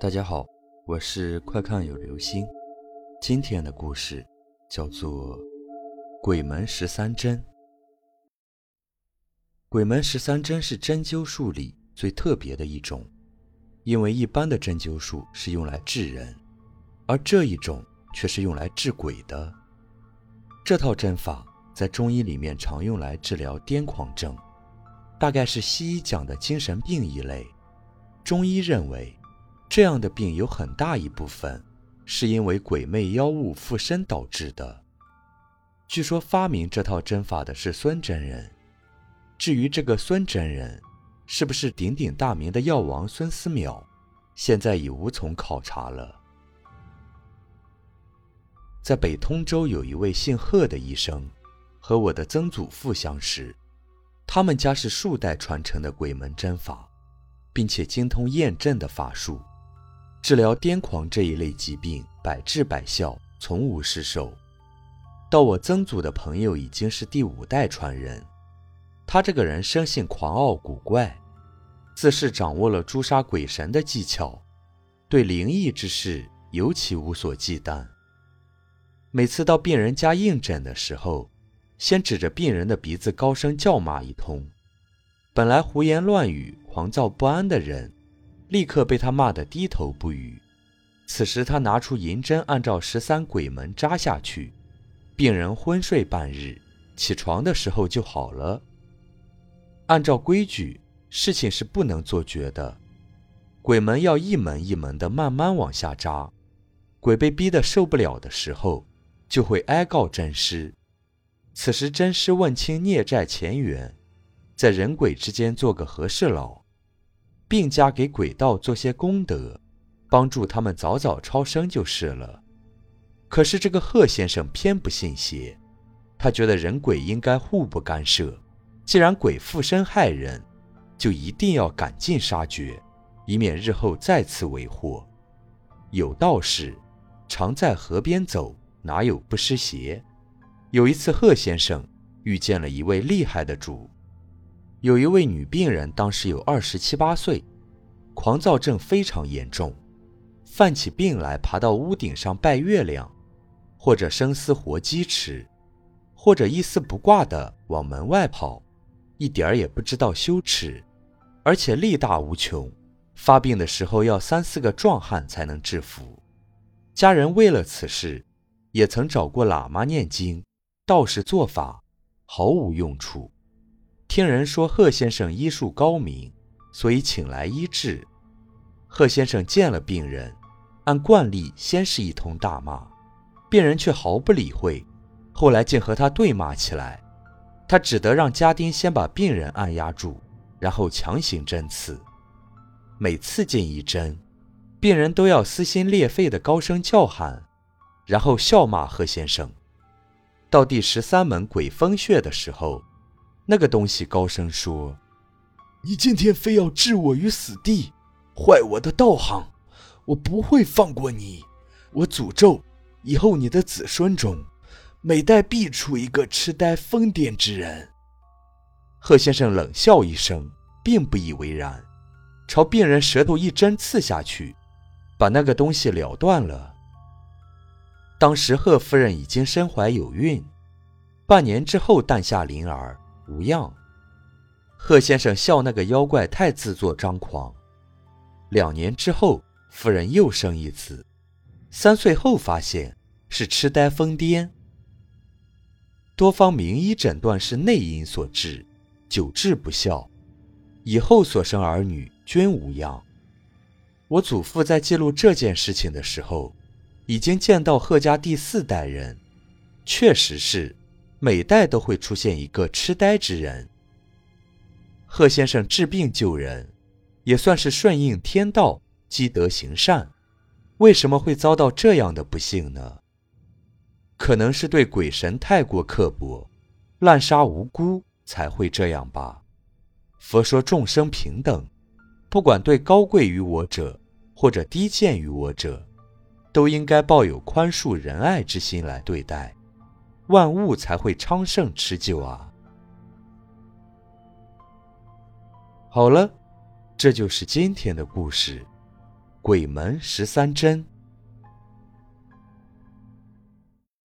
大家好，我是快看有流星。今天的故事叫做《鬼门十三针》。鬼门十三针是针灸术里最特别的一种，因为一般的针灸术是用来治人，而这一种却是用来治鬼的。这套针法在中医里面常用来治疗癫狂症，大概是西医讲的精神病一类。中医认为。这样的病有很大一部分是因为鬼魅妖物附身导致的。据说发明这套针法的是孙真人。至于这个孙真人是不是鼎鼎大名的药王孙思邈，现在已无从考察了。在北通州有一位姓贺的医生，和我的曾祖父相识，他们家是数代传承的鬼门针法，并且精通验证的法术。治疗癫狂这一类疾病，百治百效，从无失手。到我曾祖的朋友已经是第五代传人。他这个人生性狂傲古怪，自是掌握了诛杀鬼神的技巧，对灵异之事尤其无所忌惮。每次到病人家应诊的时候，先指着病人的鼻子高声叫骂一通。本来胡言乱语、狂躁不安的人。立刻被他骂得低头不语。此时，他拿出银针，按照十三鬼门扎下去，病人昏睡半日，起床的时候就好了。按照规矩，事情是不能做绝的，鬼门要一门一门的慢慢往下扎。鬼被逼得受不了的时候，就会哀告真师。此时，真师问清孽债前缘，在人鬼之间做个和事佬。并加给鬼道做些功德，帮助他们早早超生就是了。可是这个贺先生偏不信邪，他觉得人鬼应该互不干涉。既然鬼附身害人，就一定要赶尽杀绝，以免日后再次为祸。有道是：常在河边走，哪有不湿鞋？有一次，贺先生遇见了一位厉害的主。有一位女病人，当时有二十七八岁，狂躁症非常严重，犯起病来爬到屋顶上拜月亮，或者生撕活鸡吃，或者一丝不挂的往门外跑，一点儿也不知道羞耻，而且力大无穷，发病的时候要三四个壮汉才能制服。家人为了此事，也曾找过喇嘛念经、道士做法，毫无用处。听人说贺先生医术高明，所以请来医治。贺先生见了病人，按惯例先是一通大骂，病人却毫不理会，后来竟和他对骂起来。他只得让家丁先把病人按压住，然后强行针刺。每刺进一针，病人都要撕心裂肺的高声叫喊，然后笑骂贺先生。到第十三门鬼风穴的时候。那个东西高声说：“你今天非要置我于死地，坏我的道行，我不会放过你。我诅咒以后你的子孙中，每代必出一个痴呆疯癫之人。”贺先生冷笑一声，并不以为然，朝病人舌头一针刺下去，把那个东西了断了。当时贺夫人已经身怀有孕，半年之后诞下麟儿。无恙。贺先生笑那个妖怪太自作张狂。两年之后，夫人又生一子，三岁后发现是痴呆疯癫。多方名医诊断是内因所致，久治不效，以后所生儿女均无恙。我祖父在记录这件事情的时候，已经见到贺家第四代人，确实是。每代都会出现一个痴呆之人。贺先生治病救人，也算是顺应天道，积德行善。为什么会遭到这样的不幸呢？可能是对鬼神太过刻薄，滥杀无辜，才会这样吧。佛说众生平等，不管对高贵于我者，或者低贱于我者，都应该抱有宽恕仁爱之心来对待。万物才会昌盛持久啊！好了，这就是今天的故事。鬼门十三针。